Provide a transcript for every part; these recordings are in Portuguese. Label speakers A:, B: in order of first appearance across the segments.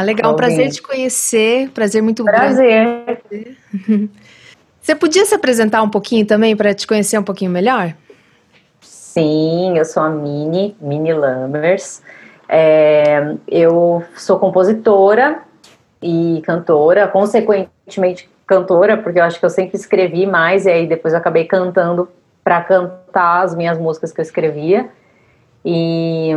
A: Ah, legal, um prazer te conhecer, prazer muito
B: prazer.
A: grande. Prazer. Você podia se apresentar um pouquinho também para te conhecer um pouquinho melhor?
B: Sim, eu sou a Mini, Mini Lammers. É, eu sou compositora e cantora, consequentemente cantora, porque eu acho que eu sempre escrevi mais e aí depois eu acabei cantando para cantar as minhas músicas que eu escrevia. E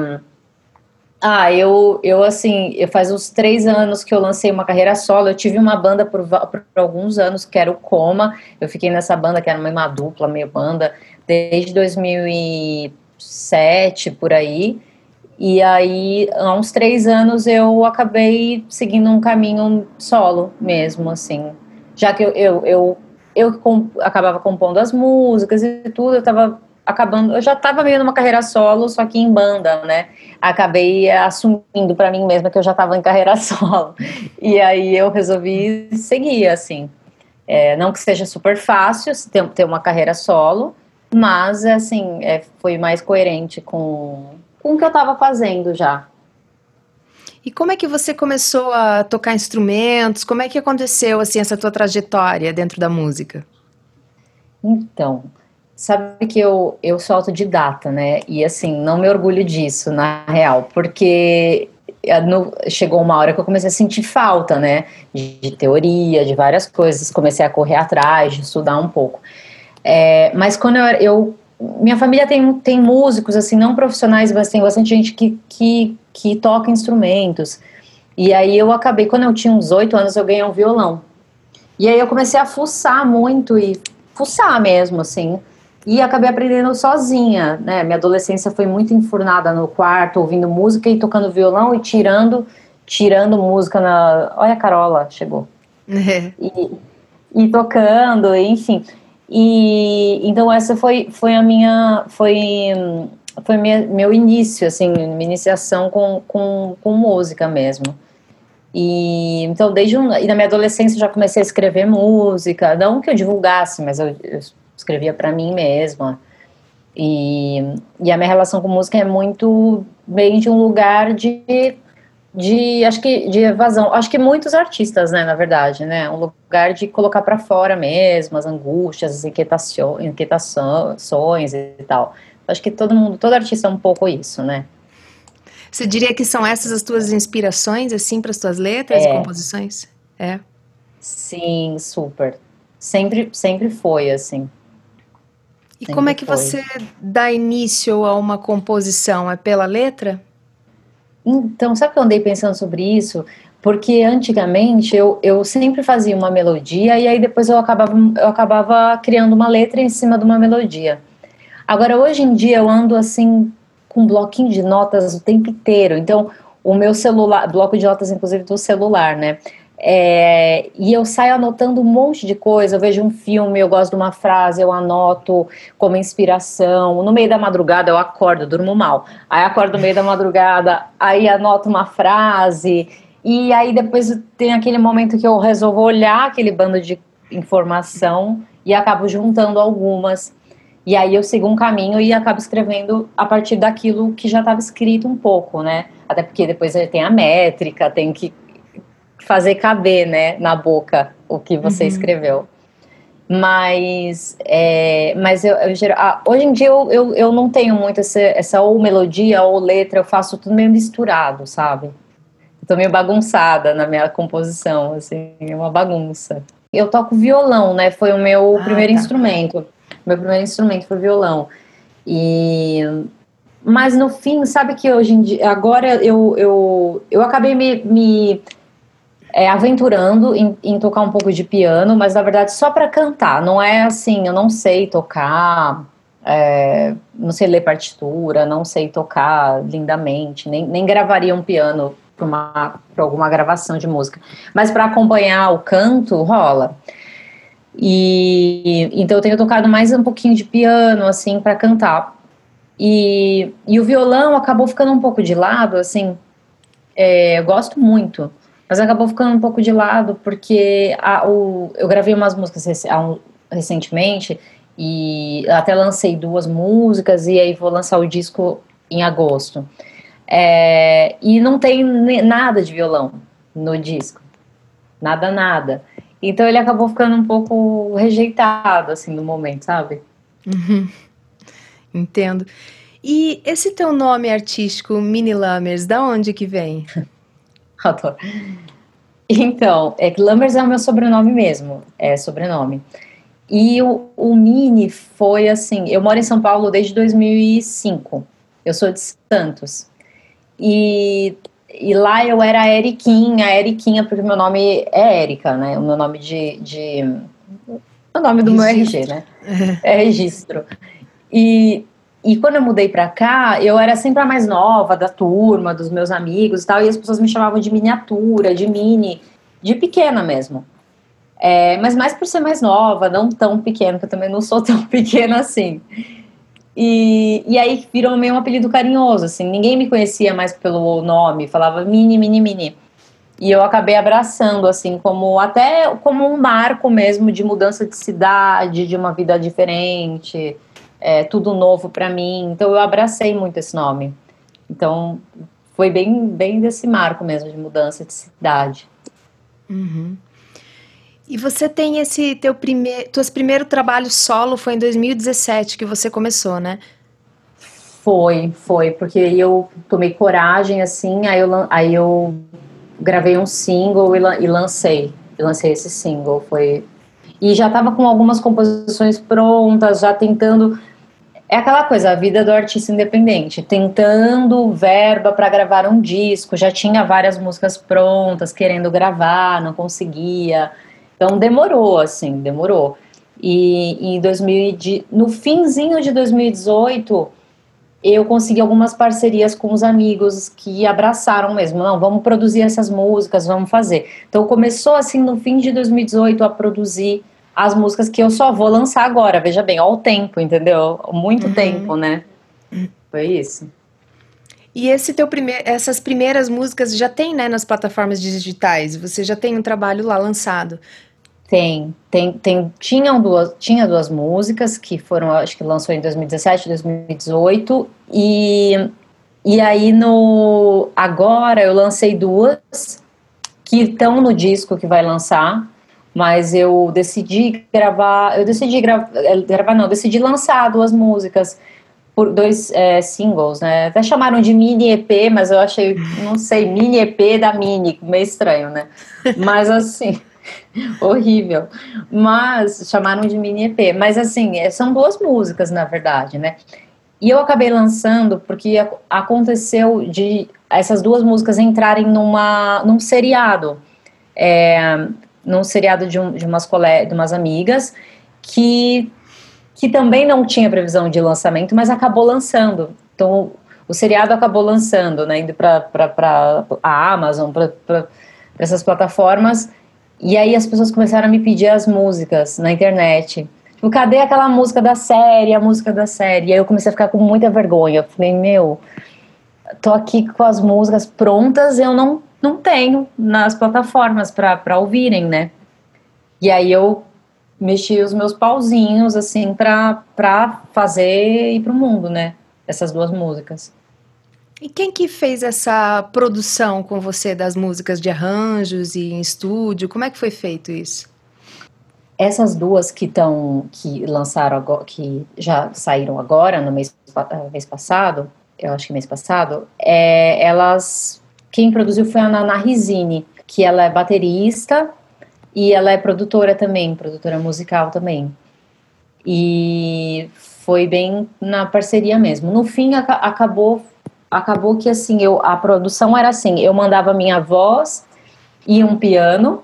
B: ah, eu, eu assim, eu faz uns três anos que eu lancei uma carreira solo. Eu tive uma banda por, por alguns anos que era o Coma. Eu fiquei nessa banda que era uma dupla, meio banda desde 2007 por aí. E aí, há uns três anos, eu acabei seguindo um caminho solo mesmo, assim. Já que eu, eu, eu, eu acabava compondo as músicas e tudo, eu tava acabando, eu já estava meio numa carreira solo, só que em banda, né? Acabei assumindo para mim mesma que eu já estava em carreira solo. E aí eu resolvi seguir, assim. É, não que seja super fácil ter, ter uma carreira solo, mas, assim, é, foi mais coerente com, com o que eu estava fazendo já.
A: E como é que você começou a tocar instrumentos? Como é que aconteceu, assim, essa tua trajetória dentro da música?
B: Então, sabe que eu, eu sou autodidata, né? E, assim, não me orgulho disso, na real, porque no, chegou uma hora que eu comecei a sentir falta, né? De, de teoria, de várias coisas. Comecei a correr atrás, de estudar um pouco. É, mas quando eu, eu, Minha família tem, tem músicos, assim, não profissionais, mas tem bastante gente que, que, que toca instrumentos. E aí eu acabei, quando eu tinha uns oito anos, eu ganhei um violão. E aí eu comecei a fuçar muito e fuçar mesmo, assim. E acabei aprendendo sozinha, né? Minha adolescência foi muito enfurnada no quarto, ouvindo música e tocando violão e tirando, tirando música na. Olha a Carola, chegou. É. E, e tocando, enfim. E então essa foi, foi a minha foi foi minha, meu início assim, minha iniciação com, com, com música mesmo. E então desde um, e na minha adolescência já comecei a escrever música, não que eu divulgasse, mas eu, eu escrevia para mim mesma. E, e a minha relação com música é muito bem de um lugar de de acho que de evasão. Acho que muitos artistas né na verdade né um lugar de colocar para fora mesmo as angústias as inquietações, inquietações e tal. Acho que todo mundo todo artista é um pouco isso né.
A: Você diria que são essas as tuas inspirações assim para as tuas letras é. e composições? É?
B: Sim super. Sempre sempre foi assim
A: e como é que foi. você dá início a uma composição é pela letra
B: então, sabe que eu andei pensando sobre isso? Porque antigamente eu, eu sempre fazia uma melodia e aí depois eu acabava, eu acabava criando uma letra em cima de uma melodia. Agora, hoje em dia eu ando assim com um bloquinho de notas o tempo inteiro. Então, o meu celular, bloco de notas inclusive do celular, né? É, e eu saio anotando um monte de coisa. Eu vejo um filme, eu gosto de uma frase, eu anoto como inspiração. No meio da madrugada eu acordo, durmo mal. Aí acordo no meio da madrugada, aí anoto uma frase. E aí depois tem aquele momento que eu resolvo olhar aquele bando de informação e acabo juntando algumas. E aí eu sigo um caminho e acabo escrevendo a partir daquilo que já estava escrito um pouco, né? Até porque depois tem a métrica, tem que fazer caber, né, na boca o que você uhum. escreveu. Mas, é, mas eu, eu ah, hoje em dia eu, eu, eu não tenho muito essa, essa ou melodia ou letra, eu faço tudo meio misturado, sabe? Eu tô meio bagunçada na minha composição, assim, é uma bagunça. Eu toco violão, né? Foi o meu ah, primeiro tá. instrumento. Meu primeiro instrumento foi violão. E mas no fim, sabe que hoje em dia, agora eu, eu, eu acabei me, me é, aventurando em, em, tocar um pouco de piano, mas na verdade só para cantar. Não é assim, eu não sei tocar, é, não sei ler partitura, não sei tocar lindamente, nem, nem gravaria um piano para alguma gravação de música. Mas para acompanhar o canto, rola. E então eu tenho tocado mais um pouquinho de piano, assim, para cantar. E, e o violão acabou ficando um pouco de lado, assim. É, eu gosto muito mas acabou ficando um pouco de lado porque a, o, eu gravei umas músicas recentemente e até lancei duas músicas e aí vou lançar o disco em agosto. É, e não tem nada de violão. no disco. Nada, nada. Então ele acabou ficando um pouco rejeitado, assim, no momento, sabe?
A: Uhum. Entendo. E esse teu nome artístico, Mini Lammers, da onde que vem?
B: Adoro. Então, é que Lammers é o meu sobrenome mesmo, é sobrenome. E o, o Mini foi assim, eu moro em São Paulo desde 2005, eu sou de Santos. E, e lá eu era a Eriquinha, a Eriquinha, porque meu nome é Érica, né? O meu nome de. de o nome do registro. meu RG, né? É registro. E, e quando eu mudei pra cá, eu era sempre a mais nova da turma, dos meus amigos e tal, e as pessoas me chamavam de miniatura, de mini, de pequena mesmo. É, mas mais por ser mais nova, não tão pequena, que eu também não sou tão pequena assim. E, e aí virou meio um apelido carinhoso, assim, ninguém me conhecia mais pelo nome, falava mini, mini, mini. E eu acabei abraçando, assim, como até como um marco mesmo de mudança de cidade, de uma vida diferente, é, tudo novo para mim. Então eu abracei muito esse nome. Então foi bem, bem desse marco mesmo de mudança de cidade.
A: Uhum. E você tem esse teu primeiro, tuas primeiro trabalho solo foi em 2017 que você começou, né?
B: Foi, foi, porque eu tomei coragem assim, aí eu, aí eu gravei um single e, lancei, lancei esse single, foi e já estava com algumas composições prontas, já tentando é aquela coisa, a vida do artista independente, tentando verba para gravar um disco, já tinha várias músicas prontas, querendo gravar, não conseguia. Então demorou, assim, demorou. E em 2000, no finzinho de 2018, eu consegui algumas parcerias com os amigos que abraçaram mesmo. Não, vamos produzir essas músicas, vamos fazer. Então começou assim no fim de 2018 a produzir as músicas que eu só vou lançar agora. Veja bem, ao tempo, entendeu? Muito uhum. tempo, né? Foi isso.
A: E esse teu primeir, essas primeiras músicas já tem, né, nas plataformas digitais. Você já tem um trabalho lá lançado.
B: Tem, tem, tem, tinham duas, tinha duas músicas que foram, acho que lançou em 2017, 2018 e e aí no agora eu lancei duas que estão no disco que vai lançar, mas eu decidi gravar, eu decidi gra, eh, gravar não, decidi lançar duas músicas por dois é, singles, né? Até chamaram de mini EP, mas eu achei, não sei, mini EP da mini, meio estranho, né? Mas assim, horrível. Mas chamaram de mini EP. Mas assim, é, são duas músicas, na verdade, né? E eu acabei lançando porque aconteceu de essas duas músicas entrarem numa, num seriado. É, num seriado de, um, de, umas cole, de umas amigas que, que também não tinha previsão de lançamento, mas acabou lançando. Então, o seriado acabou lançando, né, indo para a Amazon, para essas plataformas, e aí as pessoas começaram a me pedir as músicas na internet. Tipo, cadê aquela música da série, a música da série? E aí eu comecei a ficar com muita vergonha. Eu falei, meu, tô aqui com as músicas prontas, eu não não tenho nas plataformas para ouvirem, né? E aí eu mexi os meus pauzinhos, assim, para fazer ir pro mundo, né? Essas duas músicas.
A: E quem que fez essa produção com você das músicas de arranjos e em estúdio? Como é que foi feito isso?
B: Essas duas que estão que lançaram agora, que já saíram agora no mês, mês passado, eu acho que mês passado, é, elas quem produziu foi a Nana Rizini, que ela é baterista e ela é produtora também, produtora musical também. E foi bem na parceria mesmo. No fim, acabou acabou que assim, eu, a produção era assim, eu mandava minha voz e um piano,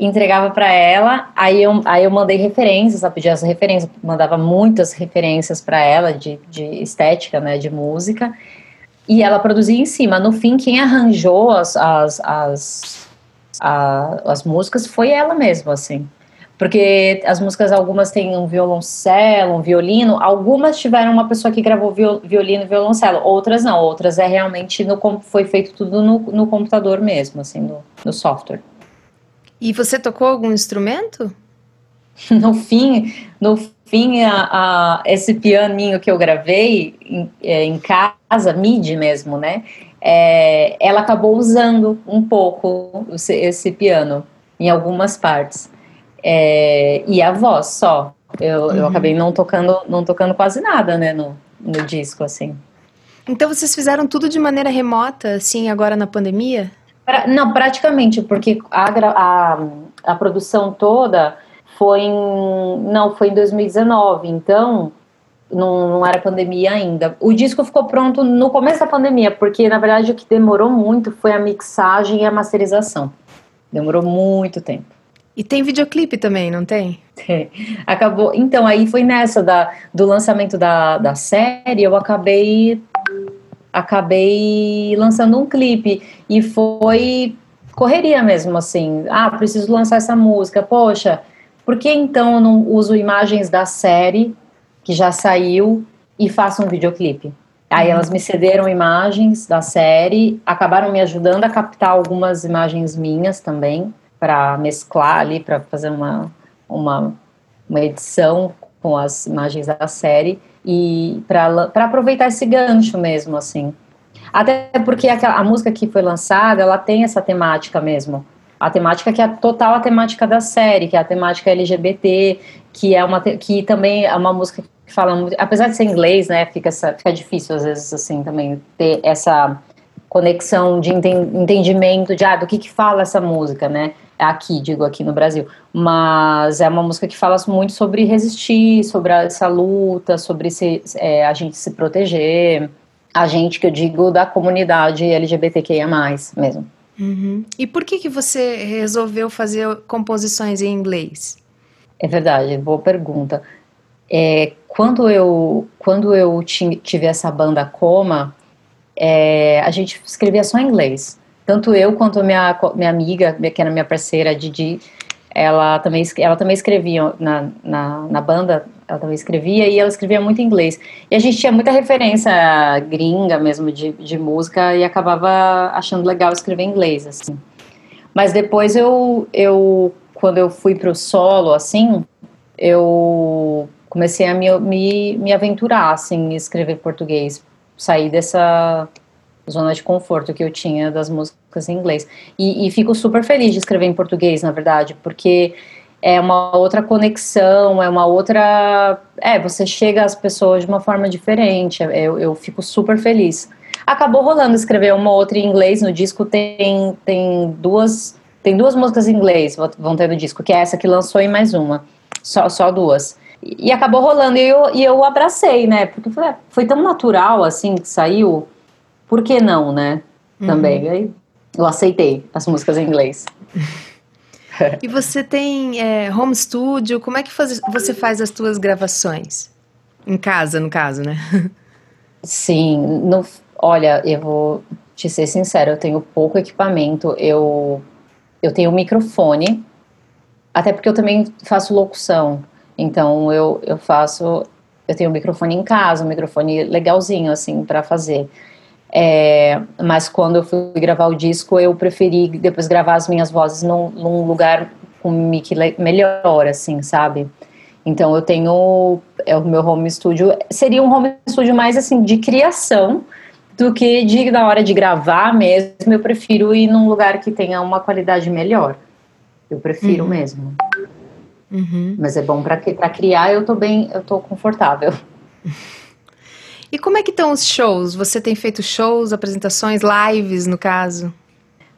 B: entregava para ela, aí eu, aí eu mandei referências, ela pedia as referências, mandava muitas referências para ela de, de estética, né, de música, e ela produzia em cima. No fim, quem arranjou as, as, as, a, as músicas foi ela mesma, assim. Porque as músicas, algumas têm um violoncelo, um violino, algumas tiveram uma pessoa que gravou violino e violoncelo, outras não, outras é realmente no, foi feito tudo no, no computador mesmo, assim, no, no software.
A: E você tocou algum instrumento?
B: No fim, no fim, a, a, esse pianinho que eu gravei em, é, em casa, MIDI mesmo, né? É, ela acabou usando um pouco esse, esse piano em algumas partes. É, e a voz só. Eu, uhum. eu acabei não tocando, não tocando quase nada, né, no, no disco, assim.
A: Então vocês fizeram tudo de maneira remota, assim, agora na pandemia?
B: Pra, não, praticamente, porque a, a, a produção toda foi em. Não, foi em 2019, então não, não era pandemia ainda. O disco ficou pronto no começo da pandemia, porque na verdade o que demorou muito foi a mixagem e a masterização. Demorou muito tempo.
A: E tem videoclipe também, não tem?
B: Tem. Acabou. Então, aí foi nessa da, do lançamento da, da série, eu acabei acabei lançando um clipe e foi correria mesmo assim. Ah, preciso lançar essa música. Poxa, por que então eu não uso imagens da série que já saiu e faço um videoclipe? Aí elas me cederam imagens da série, acabaram me ajudando a captar algumas imagens minhas também, para mesclar ali, para fazer uma, uma, uma edição com as imagens da série e para aproveitar esse gancho mesmo, assim. Até porque a, a música que foi lançada, ela tem essa temática mesmo a temática que é total a temática da série, que é a temática LGBT, que é uma que também é uma música que fala muito, apesar de ser inglês, né, fica essa, fica difícil às vezes assim também ter essa conexão de entendimento de ah, do que que fala essa música, né? Aqui, digo aqui no Brasil, mas é uma música que fala muito sobre resistir, sobre essa luta, sobre se, é, a gente se proteger, a gente que eu digo da comunidade LGBTQIA+, mesmo.
A: Uhum. E por que, que você resolveu fazer composições em inglês?
B: É verdade, boa pergunta. É, quando eu, quando eu tive essa banda Coma, é, a gente escrevia só em inglês. Tanto eu quanto minha, minha amiga, que era minha parceira, Didi, ela também, ela também escrevia na, na, na, banda, ela também escrevia e ela escrevia muito em inglês. E a gente tinha muita referência gringa mesmo de, de música e acabava achando legal escrever em inglês, assim. Mas depois eu, eu quando eu fui pro solo, assim, eu comecei a me, me, me aventurar, assim, em escrever português. Sair dessa zona de conforto que eu tinha das músicas em inglês. E, e, fico super feliz de escrever em português, na verdade, porque é uma outra conexão, é uma outra. É, você chega às pessoas de uma forma diferente. Eu, eu fico super feliz. Acabou rolando escrever uma outra em inglês no disco, tem, tem duas. Tem duas músicas em inglês, vão ter no disco, que é essa que lançou e mais uma. Só, só duas. E, e acabou rolando, e eu, e eu abracei, né? Porque foi, foi tão natural assim que saiu por que não, né? Uhum. Também. Aí eu aceitei as músicas em inglês.
A: e você tem é, home studio? Como é que faz, você faz as suas gravações? Em casa, no caso, né?
B: Sim. No, olha, eu vou te ser sincero, eu tenho pouco equipamento. Eu, eu tenho um microfone, até porque eu também faço locução. Então eu, eu faço. Eu tenho um microfone em casa, um microfone legalzinho, assim, para fazer. É, mas quando eu fui gravar o disco, eu preferi depois gravar as minhas vozes num, num lugar com mic melhor, assim, sabe? Então eu tenho é o meu home studio seria um home studio mais assim de criação do que de na hora de gravar mesmo. Eu prefiro ir num lugar que tenha uma qualidade melhor. Eu prefiro uhum. mesmo. Uhum. Mas é bom para criar. Eu tô bem, eu tô confortável.
A: E como é que estão os shows? Você tem feito shows, apresentações, lives, no caso?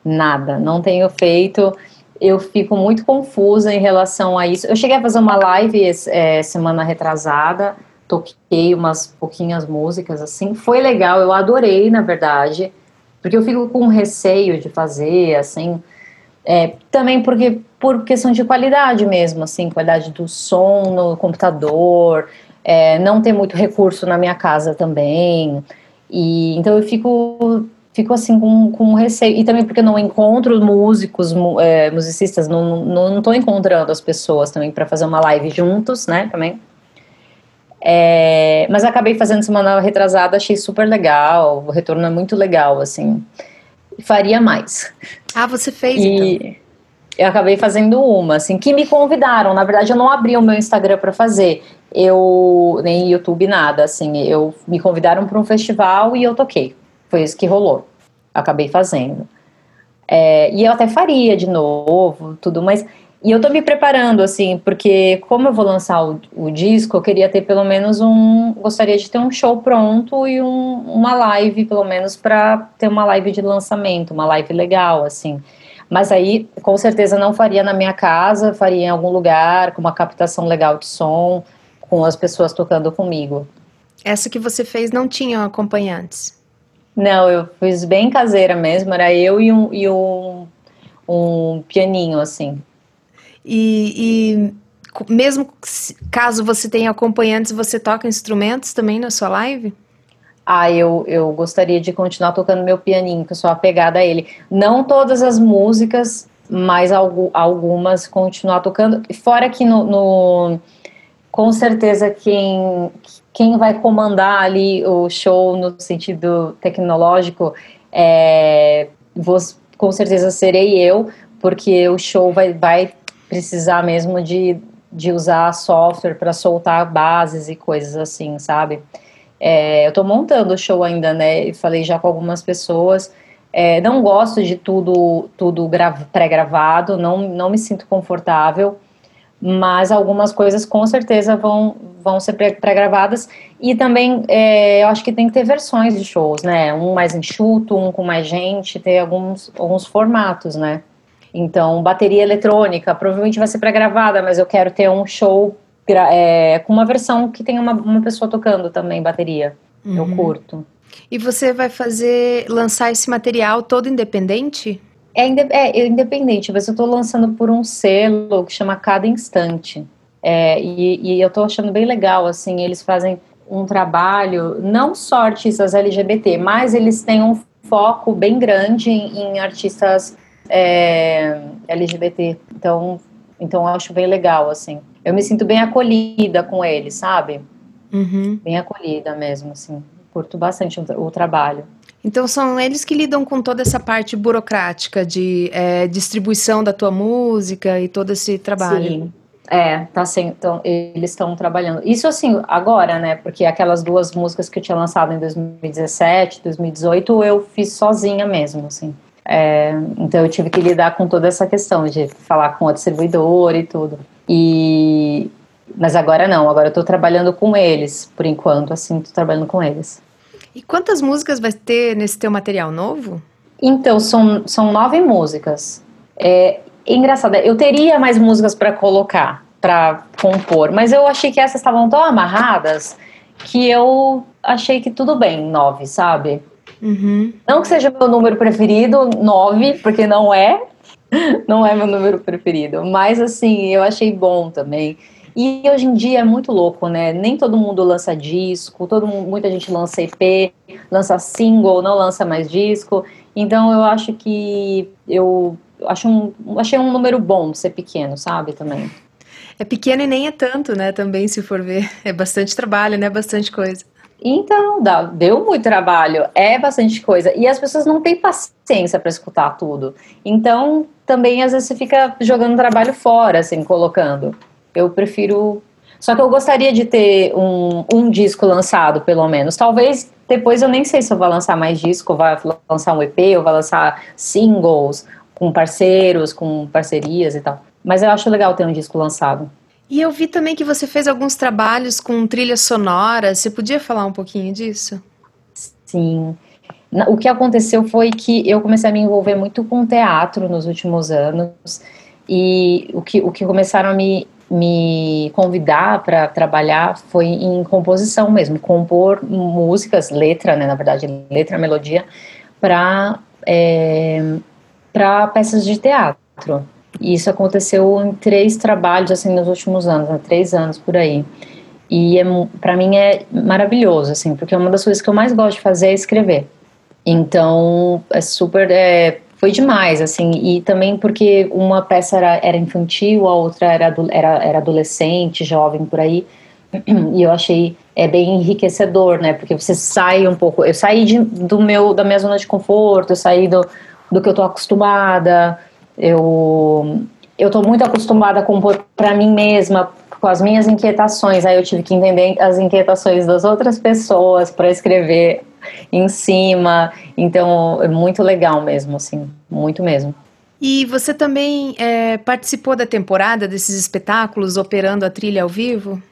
B: Nada, não tenho feito. Eu fico muito confusa em relação a isso. Eu cheguei a fazer uma live é, semana retrasada, toquei umas pouquinhas músicas assim. Foi legal, eu adorei, na verdade, porque eu fico com receio de fazer, assim. É, também porque por questão de qualidade mesmo, assim, qualidade do som no computador é, não ter muito recurso na minha casa também. E então eu fico fico assim com, com receio e também porque não encontro músicos, é, musicistas, não, não, não tô encontrando as pessoas também para fazer uma live juntos, né, também. É, mas acabei fazendo semana retrasada, achei super legal, o retorno é muito legal, assim. Faria mais.
A: Ah, você fez e, então?
B: Eu acabei fazendo uma, assim, que me convidaram. Na verdade, eu não abri o meu Instagram para fazer. Eu nem YouTube nada, assim. Eu me convidaram para um festival e eu toquei. Foi isso que rolou. Acabei fazendo. É, e eu até faria de novo, tudo, mas e eu tô me preparando, assim, porque como eu vou lançar o, o, disco, eu queria ter pelo menos um. Gostaria de ter um show pronto e um, uma live, pelo menos, para ter uma live de lançamento, uma live legal, assim. Mas aí, com certeza, não faria na minha casa, faria em algum lugar, com uma captação legal de som, com as pessoas tocando comigo.
A: Essa que você fez não tinha acompanhantes?
B: Não, eu fiz bem caseira mesmo, era eu e um, e um, um pianinho, assim.
A: E, e mesmo caso você tenha acompanhantes, você toca instrumentos também na sua live?
B: Ah, eu, eu gostaria de continuar tocando meu pianinho, que eu sou apegada a ele. Não todas as músicas, mas algumas continuar tocando. Fora que no, no, com certeza quem, quem vai comandar ali o show no sentido tecnológico é, vou, com certeza serei eu, porque o show vai, vai precisar mesmo de, de usar software para soltar bases e coisas assim, sabe? É, eu estou montando o show ainda, né? Falei já com algumas pessoas. É, não gosto de tudo, tudo pré-gravado, não, não me sinto confortável, mas algumas coisas com certeza vão, vão ser pré-gravadas. E também é, eu acho que tem que ter versões de shows, né? Um mais enxuto, um com mais gente, ter alguns, alguns formatos, né? Então, bateria eletrônica provavelmente vai ser pré-gravada, mas eu quero ter um show é, com uma versão que tem uma, uma pessoa tocando também bateria. Uhum. Eu curto.
A: E você vai fazer, lançar esse material todo independente?
B: É, é, é independente, mas eu estou lançando por um selo que chama Cada Instante. É, e, e, eu estou achando bem legal, assim, eles fazem um trabalho, não só artistas LGBT, mas eles têm um foco bem grande em, em artistas é, LGBT. Então, então eu acho bem legal, assim. Eu me sinto bem acolhida com eles, sabe? Uhum. Bem acolhida mesmo, assim. Curto bastante o, o, trabalho.
A: Então são eles que lidam com toda essa parte burocrática de é, distribuição da tua música e todo esse trabalho. Sim.
B: É, tá assim, então, eles estão trabalhando. Isso assim, agora, né? Porque aquelas duas músicas que eu tinha lançado em 2017, 2018, eu fiz sozinha mesmo, assim. É, então eu tive que lidar com toda essa questão de falar com o distribuidor e tudo. E mas agora não, agora eu tô trabalhando com eles, por enquanto, assim, tô trabalhando com eles.
A: E quantas músicas vai ter nesse teu material novo?
B: Então, são, são nove músicas. É, é engraçado, eu teria mais músicas para colocar, para compor, mas eu achei que essas estavam tão amarradas que eu achei que tudo bem, nove, sabe? Uhum. Não que seja meu número preferido, nove, porque não é. Não é meu número preferido. Mas assim, eu achei bom também. E hoje em dia é muito louco, né? Nem todo mundo lança disco, todo mundo, muita gente lança EP, lança single, não lança mais disco. Então eu acho que eu acho um, achei um número bom ser pequeno, sabe? Também.
A: É pequeno e nem é tanto, né? Também, se for ver. É bastante trabalho, né? Bastante coisa.
B: Então, dá, deu muito trabalho, é bastante coisa. E as pessoas não têm paciência para escutar tudo. Então, também às vezes você fica jogando trabalho fora, assim, colocando. Eu prefiro. Só que eu gostaria de ter um, um disco lançado, pelo menos. Talvez depois eu nem sei se eu vou lançar mais disco, vai lançar um EP, ou vai lançar singles com parceiros, com parcerias e tal. Mas eu acho legal ter um disco lançado.
A: E eu vi também que você fez alguns trabalhos com trilha sonora. Você podia falar um pouquinho disso?
B: Sim. O que aconteceu foi que eu comecei a me envolver muito com teatro nos últimos anos. E o que, o que começaram a me, me convidar para trabalhar foi em composição mesmo, compor músicas, letra, né, na verdade, letra, melodia, para é, para peças de teatro. E isso aconteceu em três trabalhos, assim, nos últimos anos, né, três anos por aí. E é, para mim é maravilhoso, assim, porque uma das coisas que eu mais gosto de fazer é escrever. Então, é super. É, foi demais, assim, e também porque uma peça era, era infantil, a outra era, era, era adolescente, jovem por aí, e eu achei é bem enriquecedor, né, porque você sai um pouco, eu saí de, do meu, da minha zona de conforto, eu saí do, do que eu tô acostumada, Eu eu tô muito acostumada compor para mim mesma, com as minhas inquietações. Aí eu tive que entender as inquietações das outras pessoas para escrever em cima. Então, é muito legal mesmo, assim, muito mesmo.
A: E você também é, participou da temporada desses espetáculos operando a trilha ao vivo?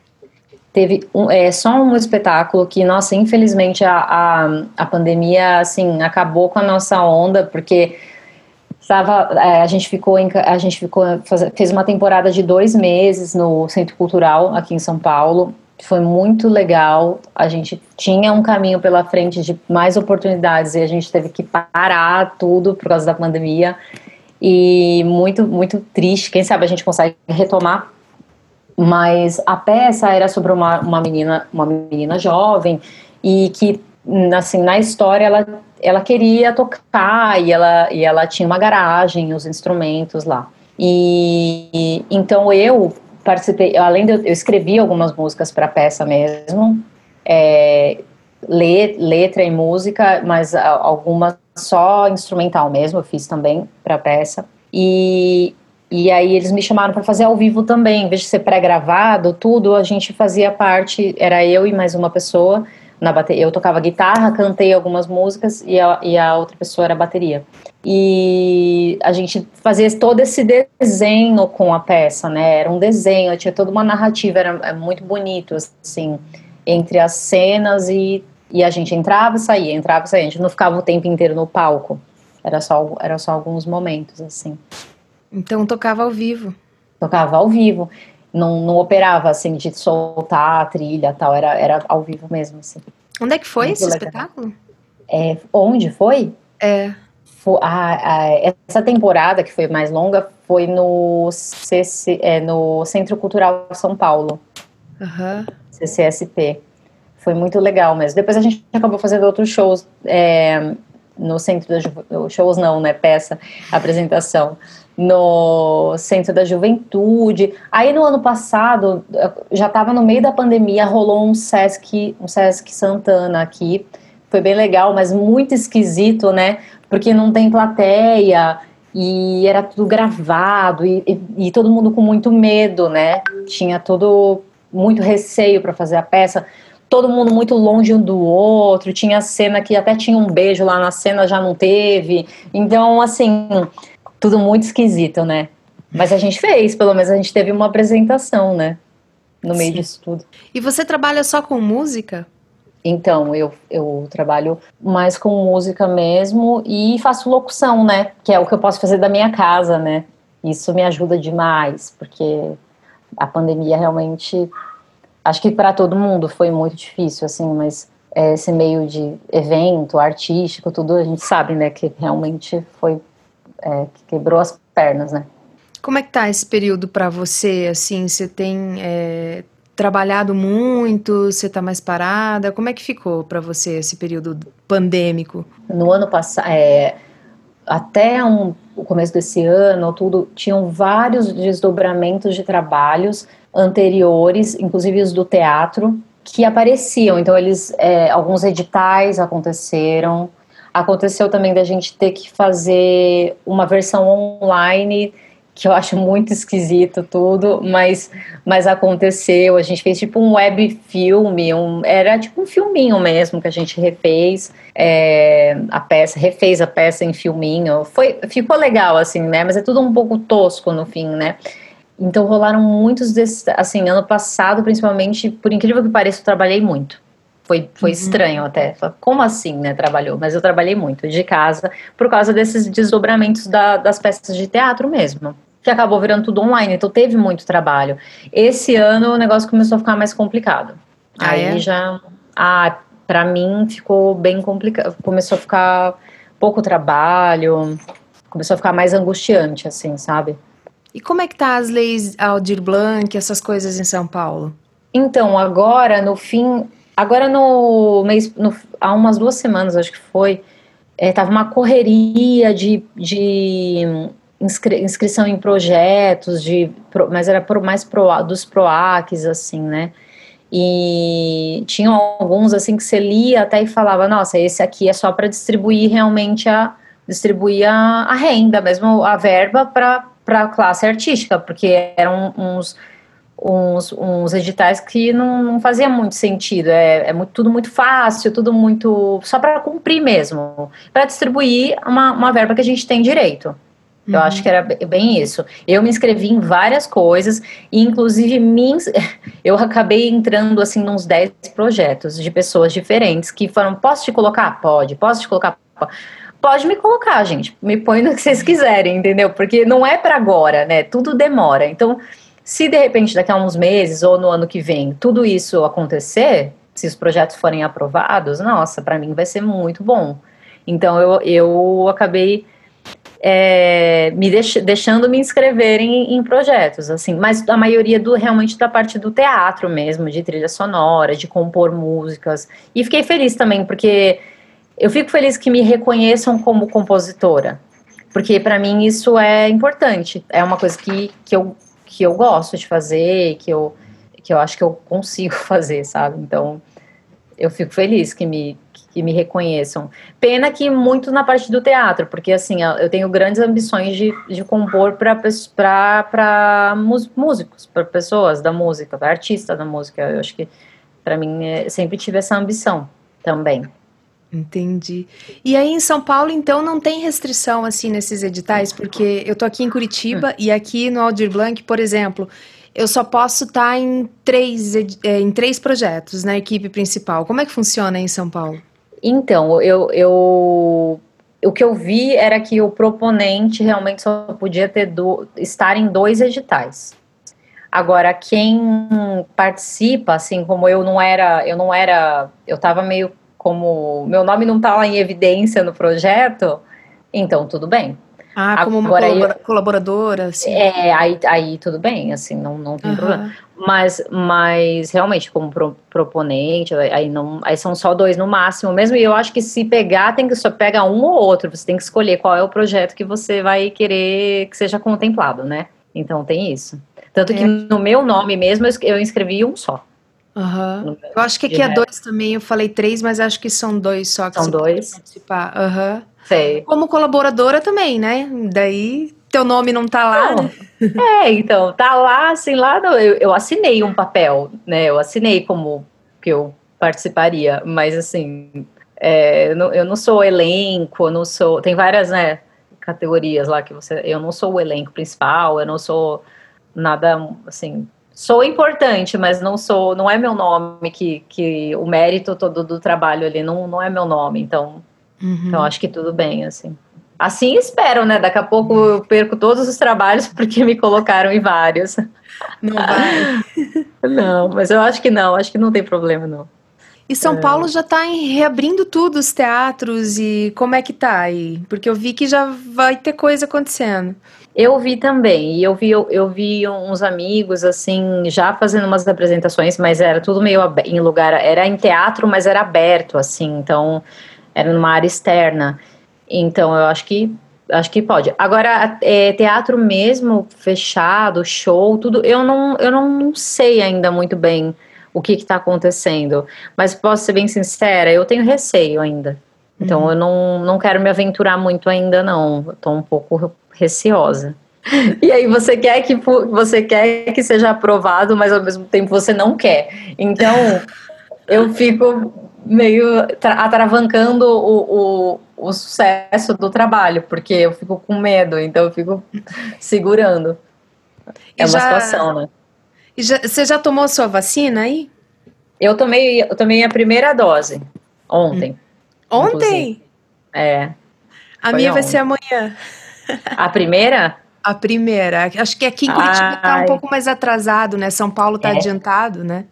B: Teve um, é, só um espetáculo que, nossa, infelizmente a, a, a pandemia, assim, acabou com a nossa onda, porque Tava, é, a gente ficou, em, a gente ficou fez uma temporada de dois meses no Centro Cultural aqui em São Paulo. Foi muito legal. A gente tinha um caminho pela frente de mais oportunidades e a gente teve que parar tudo por causa da pandemia. E muito, muito triste. Quem sabe a gente consegue retomar. Mas a peça era sobre uma, uma menina, uma menina jovem e que assim na história ela ela queria tocar e ela, e ela tinha uma garagem, os instrumentos lá. E então eu participei, além de eu, eu escrevi algumas músicas para peça mesmo, é, letra e música, mas algumas só instrumental mesmo, eu fiz também para peça. E, e aí eles me chamaram para fazer ao vivo também, em vez de ser pré-gravado, tudo, a gente fazia parte, era eu e mais uma pessoa, na bateria. Eu tocava guitarra, cantei algumas músicas e a, e a outra pessoa era bateria. E a gente fazia todo esse desenho com a peça, né? Era um desenho, tinha toda uma narrativa, era é muito bonito, assim, entre as cenas e, e a gente entrava e saía, entrava e saía. A gente não ficava o tempo inteiro no palco. Era só, era só alguns momentos, assim.
A: Então tocava ao vivo.
B: Tocava ao vivo não, não operava assim de soltar a trilha tal, era, era ao vivo mesmo. Assim.
A: Onde é que foi Muito esse legal. espetáculo?
B: É, onde foi?
A: É.
B: Foi, a, a, essa temporada, que foi mais longa, foi no, CC, é, no Centro Cultural São Paulo.
A: Uhum.
B: CCSP. Foi muito legal mesmo. Depois a gente acabou fazendo outros shows é, no Centro da. Shows não, né? Peça, apresentação no Centro da Juventude. Aí no ano passado, já estava no meio da pandemia, rolou um Sesc, um Sesc Santana aqui. Foi bem legal, mas muito esquisito, né? Porque não tem plateia e era tudo gravado e, e, e todo mundo com muito medo, né? Tinha todo muito receio para fazer a peça. Todo mundo muito longe um do outro. Tinha cena que até tinha um beijo lá na cena, já não teve. Então, assim, tudo muito esquisito, né? Mas a gente fez, pelo menos a gente teve uma apresentação, né? No meio Sim. disso tudo.
A: E você trabalha só com música?
B: Então, eu, eu trabalho mais com música mesmo e faço locução, né? Que é o que eu posso fazer da minha casa, né? Isso me ajuda demais, porque a pandemia realmente. Acho que para todo mundo foi muito difícil, assim, mas esse meio de evento artístico, tudo a gente sabe, né? Que realmente foi é, que quebrou as pernas, né?
A: Como é que tá esse período para você? Assim, você tem é, trabalhado muito? Você tá mais parada? Como é que ficou para você esse período pandêmico?
B: No ano passado, é, até um, o começo desse ano, tudo tinham vários desdobramentos de trabalhos anteriores, inclusive os do teatro, que apareciam. Então eles, é, alguns editais aconteceram, Aconteceu também da gente ter que fazer uma versão online, que eu acho muito esquisito tudo, mas, mas aconteceu. A gente fez tipo um web filme, um, era tipo um filminho mesmo que a gente refez é, a peça, refez a peça em filminho. Foi, ficou legal, assim, né? Mas é tudo um pouco tosco no fim, né? Então rolaram muitos desses, assim, ano passado, principalmente, por incrível que pareça, eu trabalhei muito. Foi, foi uhum. estranho até. Como assim, né? Trabalhou? Mas eu trabalhei muito de casa por causa desses desdobramentos da, das peças de teatro mesmo. Que acabou virando tudo online, então teve muito trabalho. Esse ano o negócio começou a ficar mais complicado. Ah, Aí é? já. Ah, pra mim ficou bem complicado. Começou a ficar pouco trabalho, começou a ficar mais angustiante, assim, sabe?
A: E como é que tá as leis Aldir Blanc, essas coisas em São Paulo?
B: Então, agora, no fim, Agora no mês, no, há umas duas semanas, acho que foi, é, tava uma correria de, de inscri, inscrição em projetos, de, mas era pro, mais pro, dos PROACs, assim, né? E tinham alguns assim que você lia até e falava, nossa, esse aqui é só para distribuir realmente a, distribuir a, a renda, mesmo a verba para a classe artística, porque eram uns, uns, uns editais que não, não fazia muito sentido. É, é muito, tudo muito fácil, tudo muito. só para cumprir mesmo, para distribuir uma, uma verba que a gente tem direito. Eu acho que era bem isso. Eu me inscrevi em várias coisas, e inclusive eu acabei entrando assim nos 10 projetos de pessoas diferentes que foram: posso te colocar? Pode, posso te colocar? Pode me colocar, gente. Me põe no que vocês quiserem, entendeu? Porque não é para agora, né? Tudo demora. Então, se de repente daqui a uns meses ou no ano que vem tudo isso acontecer, se os projetos forem aprovados, nossa, para mim vai ser muito bom. Então, eu, eu acabei é, me deix, deixando me inscrever em, em, projetos, assim, mas a maioria do realmente da parte do teatro mesmo, de trilha sonora, de compor músicas. E fiquei feliz também, porque eu fico feliz que me reconheçam como compositora, porque para mim isso é importante, é uma coisa que, que, eu, que eu gosto de fazer, que eu, que eu acho que eu consigo fazer, sabe? Então eu fico feliz que me, que me reconheçam. Pena que muito na parte do teatro, porque assim, eu tenho grandes ambições de, de compor para músicos, para pessoas da música, para artistas da música. Eu acho que para mim é, sempre tive essa ambição também.
A: Entendi. E aí em São Paulo, então, não tem restrição assim nesses editais, porque eu tô aqui em Curitiba e aqui no Aldir Blanc, por exemplo, eu só posso estar tá em três, é, em três projetos na equipe principal. Como é que funciona em São Paulo?
B: Então, eu, eu o que eu vi era que o proponente realmente só podia ter do, estar em dois editais. Agora, quem participa, assim como eu não era, eu não era, eu estava meio como meu nome não está lá em evidência no projeto, então tudo bem.
A: Ah, como uma colabora colaboradora, assim.
B: É, aí, aí tudo bem, assim, não, não tem uhum. problema. Mas, mas realmente, como pro, proponente, aí, não, aí são só dois no máximo mesmo. E eu acho que se pegar, tem que só pega um ou outro. Você tem que escolher qual é o projeto que você vai querer que seja contemplado, né? Então tem isso. Tanto é. que no meu nome mesmo eu escrevi um só.
A: Uhum. Eu acho que aqui é dois também, eu falei três, mas acho que são dois só que
B: são dois.
A: participar. Uhum. Sei. Como colaboradora também, né? Daí teu nome não tá lá. Não. Né?
B: É, então, tá lá, assim, lá no, eu, eu assinei um papel, né? Eu assinei como que eu participaria, mas assim, é, eu, não, eu não sou elenco, eu não sou. Tem várias, né, categorias lá que você. Eu não sou o elenco principal, eu não sou nada assim. Sou importante, mas não sou, não é meu nome que, que o mérito todo do trabalho ali não, não é meu nome, então Uhum. Então acho que tudo bem, assim. Assim espero, né? Daqui a pouco eu perco todos os trabalhos porque me colocaram em vários.
A: Não vai.
B: não, mas eu acho que não, acho que não tem problema, não.
A: E São é. Paulo já está reabrindo tudo, os teatros, e como é que tá aí? Porque eu vi que já vai ter coisa acontecendo.
B: Eu vi também, e eu vi, eu, eu vi uns amigos, assim, já fazendo umas apresentações, mas era tudo meio em lugar, era em teatro, mas era aberto, assim, então era numa área externa. Então eu acho que acho que pode. Agora, é, teatro mesmo, fechado, show, tudo, eu não, eu não sei ainda muito bem o que está acontecendo. Mas posso ser bem sincera, eu tenho receio ainda. Então uhum. eu não, não quero me aventurar muito ainda, não. Estou um pouco receosa. E aí você quer que você quer que seja aprovado, mas ao mesmo tempo você não quer. Então eu fico meio atravancando o, o, o, sucesso do trabalho, porque eu fico com medo, então eu fico segurando. É uma situação, né?
A: E já, você já tomou a sua vacina aí?
B: Eu tomei, eu tomei a primeira dose ontem. Hum.
A: Ontem?
B: É.
A: A minha ontem. vai ser amanhã.
B: A primeira?
A: A primeira. Acho que aqui em Curitiba está um pouco mais atrasado, né? São Paulo está é. adiantado, né?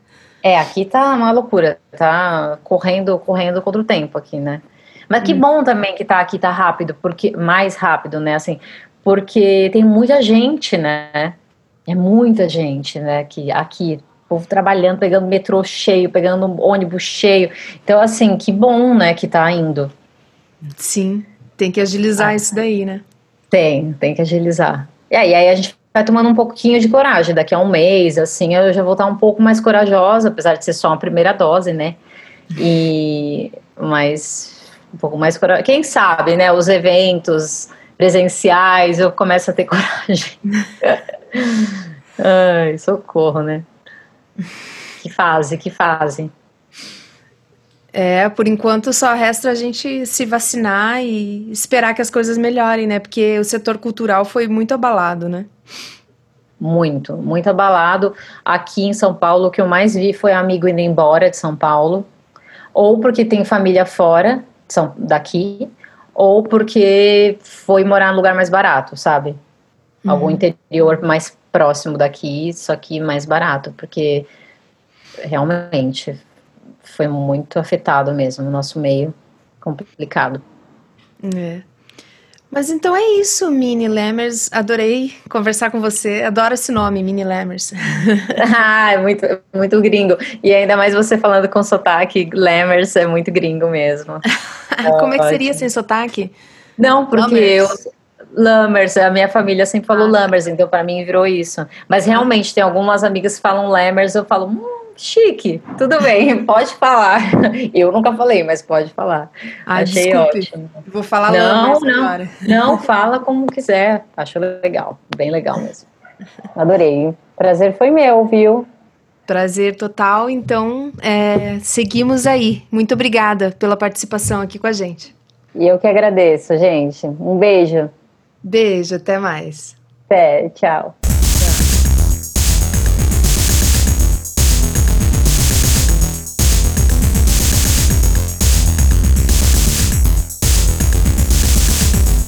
B: É, aqui tá uma loucura, tá correndo, correndo contra o tempo aqui, né? Mas que hum. bom também que tá aqui, tá rápido, porque mais rápido, né? Assim, porque tem muita gente, né? É muita gente, né? Que aqui, povo trabalhando, pegando metrô cheio, pegando ônibus cheio. Então, assim, que bom, né? Que tá indo.
A: Sim, tem que agilizar ah, isso daí, né?
B: Tem, tem que agilizar. E aí, aí a gente vai tomando um pouquinho de coragem. Daqui a um mês, assim, eu já vou estar um pouco mais corajosa, apesar de ser só uma primeira dose, né? E, mas um pouco mais corajosa. Quem sabe, né? Os eventos presenciais, eu começo a ter coragem. Ai, socorro, né? Que fase, que fase.
A: É, por enquanto só resta a gente se vacinar e esperar que as coisas melhorem, né? Porque o setor cultural foi muito abalado, né?
B: Muito, muito abalado. Aqui em São Paulo, o que eu mais vi foi amigo indo embora de São Paulo, ou porque tem família fora são, daqui, ou porque foi morar num lugar mais barato, sabe? Uhum. Algum interior mais próximo daqui, só que mais barato, porque realmente foi muito afetado mesmo, o nosso meio complicado.
A: É. Mas então é isso, Mini Lammers. Adorei conversar com você. Adoro esse nome, Mini Lammers.
B: ah, é muito, muito gringo. E ainda mais você falando com sotaque, Lammers é muito gringo mesmo.
A: Como é que seria sem sotaque?
B: Não, porque Lammers. eu Lammers, a minha família sempre falou ah, Lammers, então para mim virou isso. Mas realmente tem algumas amigas que falam Lammers, eu falo, hum, chique, tudo bem, pode falar. Eu nunca falei, mas pode falar.
A: Ah, Achei desculpe. ótimo. Vou falar
B: não, não, agora. Não, fala como quiser. Acho legal, bem legal mesmo. Adorei. Prazer foi meu, viu?
A: Prazer total. Então, é, seguimos aí. Muito obrigada pela participação aqui com a gente.
B: E eu que agradeço, gente. Um beijo.
A: Beijo, até mais.
B: Até, tchau.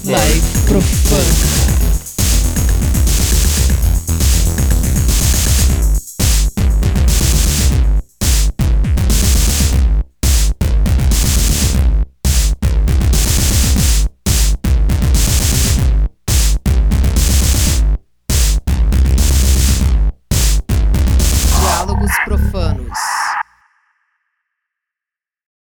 C: Live Profano.